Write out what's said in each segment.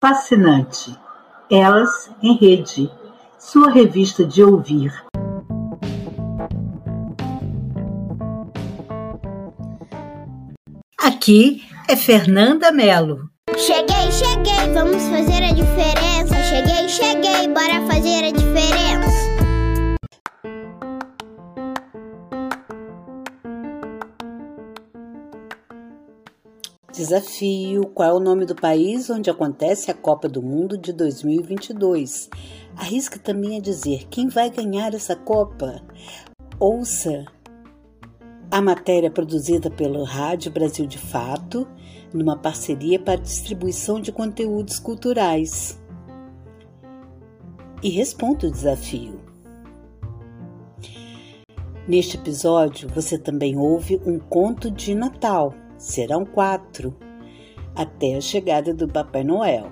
Fascinante. Elas em Rede, sua revista de ouvir. Aqui é Fernanda Mello. Cheguei, cheguei, vamos fazer a diferença. Cheguei, cheguei, bora fazer a diferença. Desafio: qual é o nome do país onde acontece a Copa do Mundo de 2022? Arrisca também a dizer quem vai ganhar essa Copa. Ouça a matéria produzida pelo Rádio Brasil de Fato, numa parceria para distribuição de conteúdos culturais. E responda o desafio. Neste episódio, você também ouve um conto de Natal serão quatro, até a chegada do Papai Noel.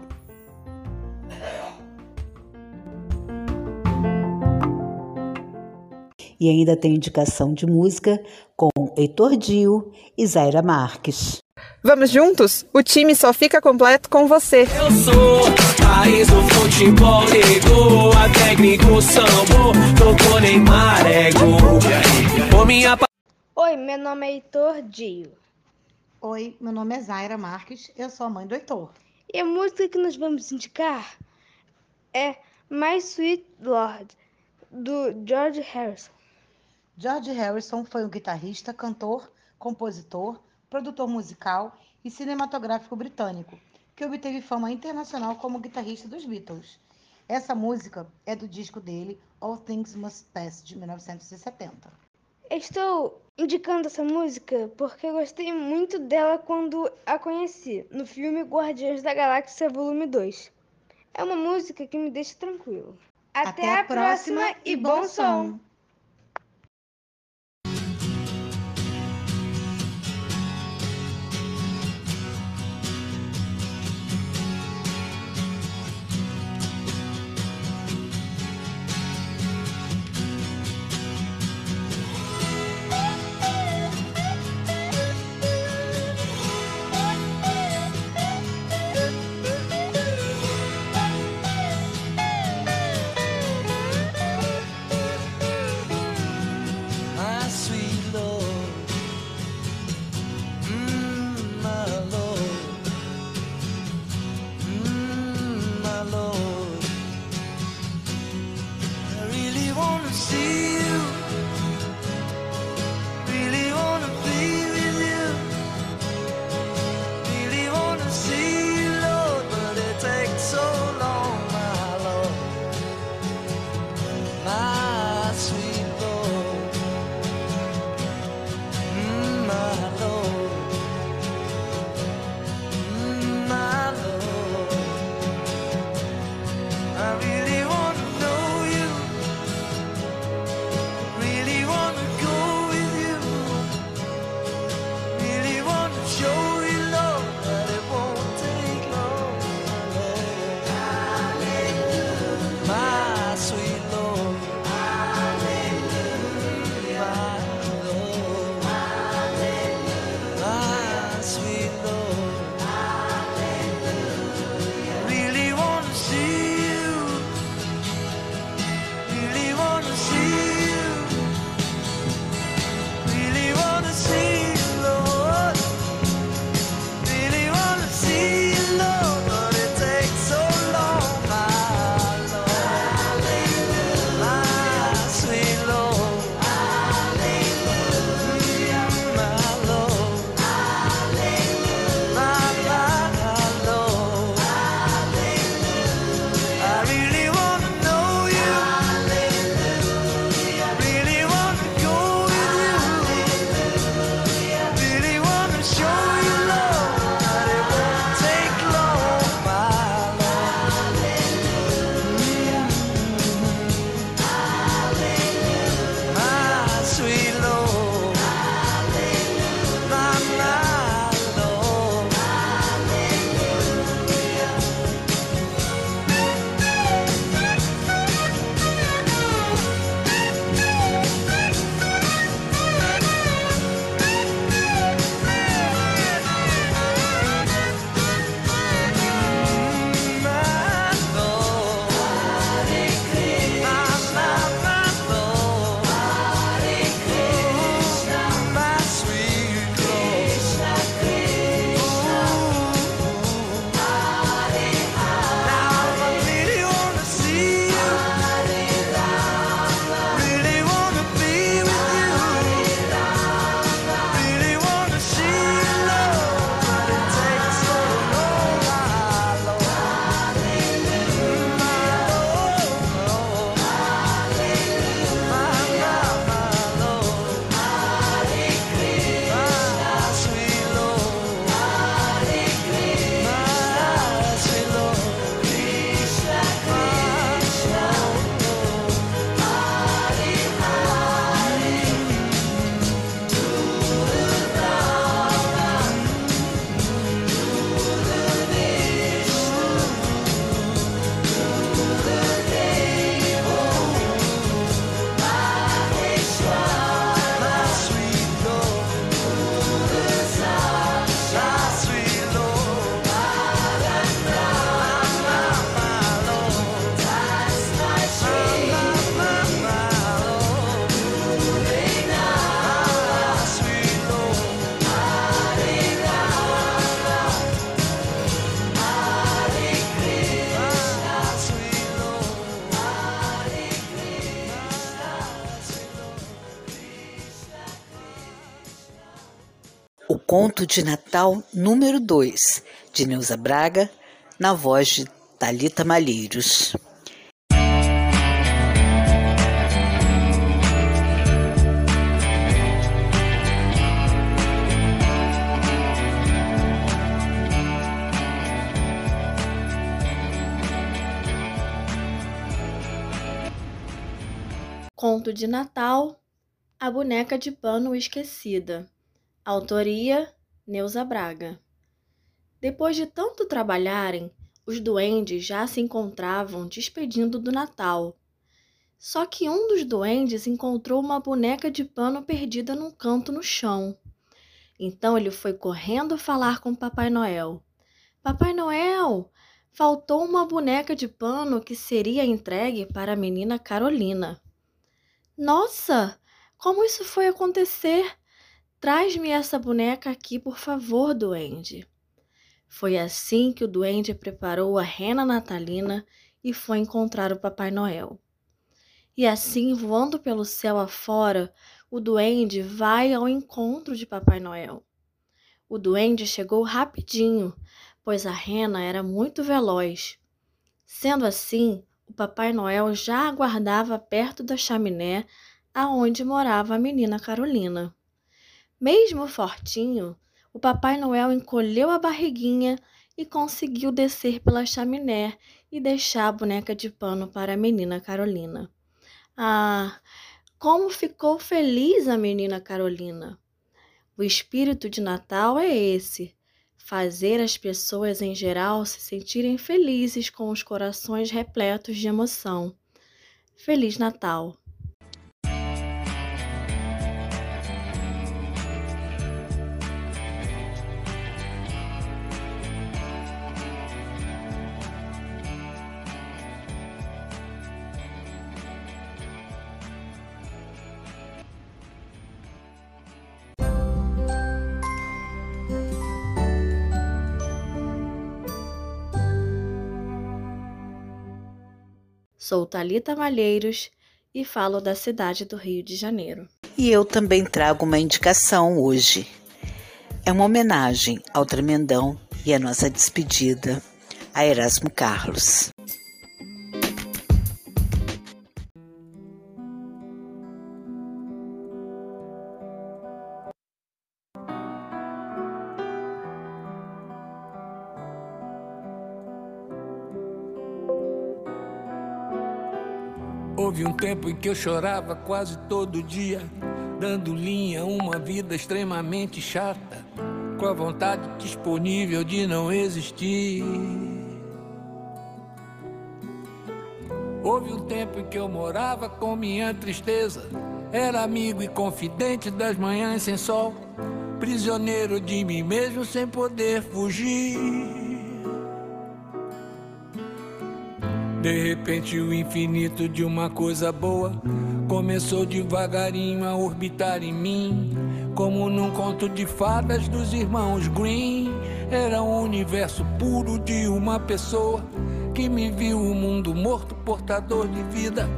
E ainda tem indicação de música com Heitor Dio e Zaira Marques. Vamos juntos? O time só fica completo com você. Eu sou raiz do futebol negro, a técnico sambo, tocou Neymar, ego. minha... Oi, meu nome é Heitor Dio. Oi, meu nome é Zaira Marques, eu sou a mãe do Heitor. E a música que nós vamos indicar é My Sweet Lord, do George Harrison. George Harrison foi um guitarrista, cantor, compositor, produtor musical e cinematográfico britânico, que obteve fama internacional como guitarrista dos Beatles. Essa música é do disco dele, All Things Must Pass, de 1970. Estou indicando essa música porque gostei muito dela quando a conheci no filme Guardiões da Galáxia Volume 2. É uma música que me deixa tranquilo. Até, Até a, próxima, próxima e bom som! Conto de Natal número 2, de Neuza Braga, na voz de Talita Malheiros. Conto de Natal A Boneca de Pano Esquecida. Autoria Neuza Braga. Depois de tanto trabalharem, os duendes já se encontravam despedindo do Natal. Só que um dos duendes encontrou uma boneca de pano perdida num canto no chão. Então ele foi correndo falar com Papai Noel. Papai Noel, faltou uma boneca de pano que seria entregue para a menina Carolina. Nossa, como isso foi acontecer? Traz-me essa boneca aqui, por favor, duende. Foi assim que o duende preparou a rena natalina e foi encontrar o Papai Noel. E assim, voando pelo céu afora, o duende vai ao encontro de Papai Noel. O duende chegou rapidinho, pois a rena era muito veloz. Sendo assim, o Papai Noel já aguardava perto da chaminé aonde morava a menina Carolina. Mesmo fortinho, o Papai Noel encolheu a barriguinha e conseguiu descer pela chaminé e deixar a boneca de pano para a menina Carolina. Ah, como ficou feliz a menina Carolina! O espírito de Natal é esse: fazer as pessoas em geral se sentirem felizes com os corações repletos de emoção. Feliz Natal! Sou Talita Malheiros e falo da cidade do Rio de Janeiro. E eu também trago uma indicação hoje. É uma homenagem ao Tremendão e a nossa despedida a Erasmo Carlos. Houve um tempo em que eu chorava quase todo dia, dando linha a uma vida extremamente chata, com a vontade disponível de não existir. Houve um tempo em que eu morava com minha tristeza, era amigo e confidente das manhãs sem sol, prisioneiro de mim mesmo sem poder fugir. De repente, o infinito de uma coisa boa começou devagarinho a orbitar em mim, como num conto de fadas dos irmãos Green. Era um universo puro de uma pessoa que me viu o um mundo morto, portador de vida,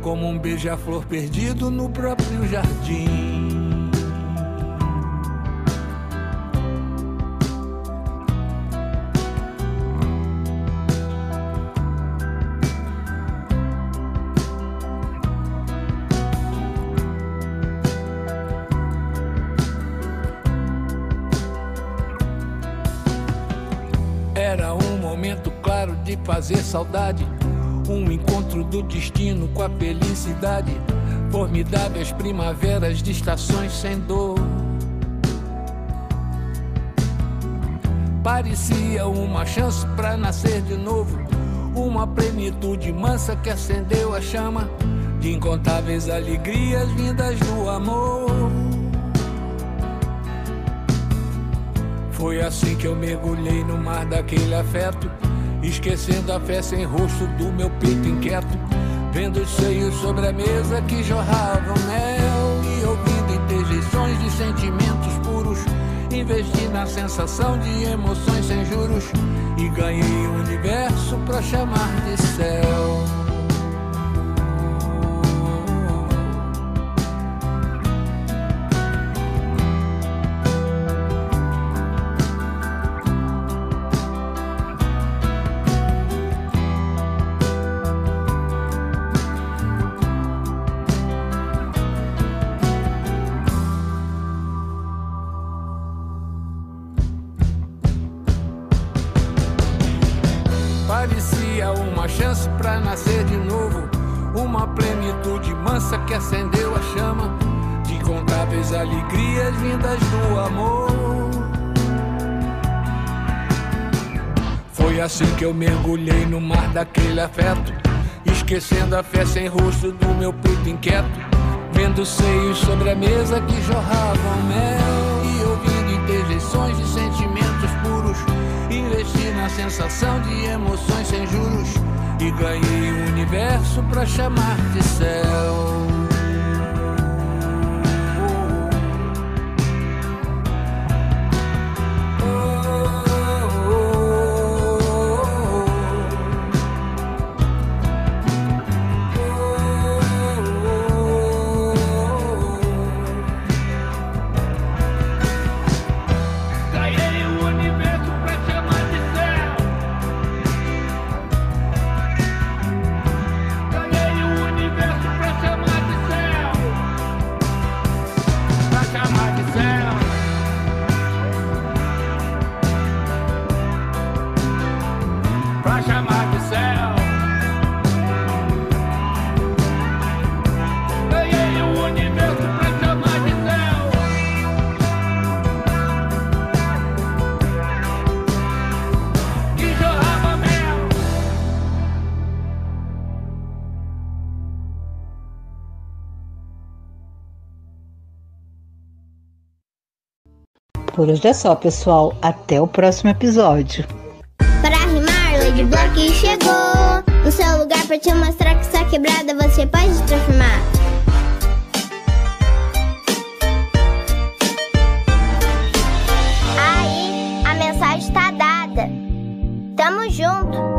como um beija-flor perdido no próprio jardim. Era um momento claro de fazer saudade. Um encontro do destino com a felicidade. Formidáveis primaveras de estações sem dor. Parecia uma chance para nascer de novo. Uma plenitude mansa que acendeu a chama de incontáveis alegrias vindas do amor. Foi assim que eu mergulhei no mar daquele afeto, esquecendo a fé sem rosto do meu peito inquieto, vendo os seios sobre a mesa que jorravam mel e ouvindo interjeições de sentimentos puros. Investi na sensação de emoções sem juros e ganhei o universo pra chamar de uma chance pra nascer de novo. Uma plenitude mansa que acendeu a chama de incontáveis alegrias vindas do amor. Foi assim que eu mergulhei no mar daquele afeto, esquecendo a fé sem rosto do meu peito inquieto, vendo seios sobre a mesa que jorravam mel e ouvindo interjeições de sentimentos puros. Investi na sensação de emoções sem juros e ganhei o universo pra chamar de céu. Por hoje é só, pessoal. Até o próximo episódio. Para rimar, Lady Block chegou. No seu lugar para te mostrar que sua quebrada você pode transformar. Aí, a mensagem está dada. Tamo junto.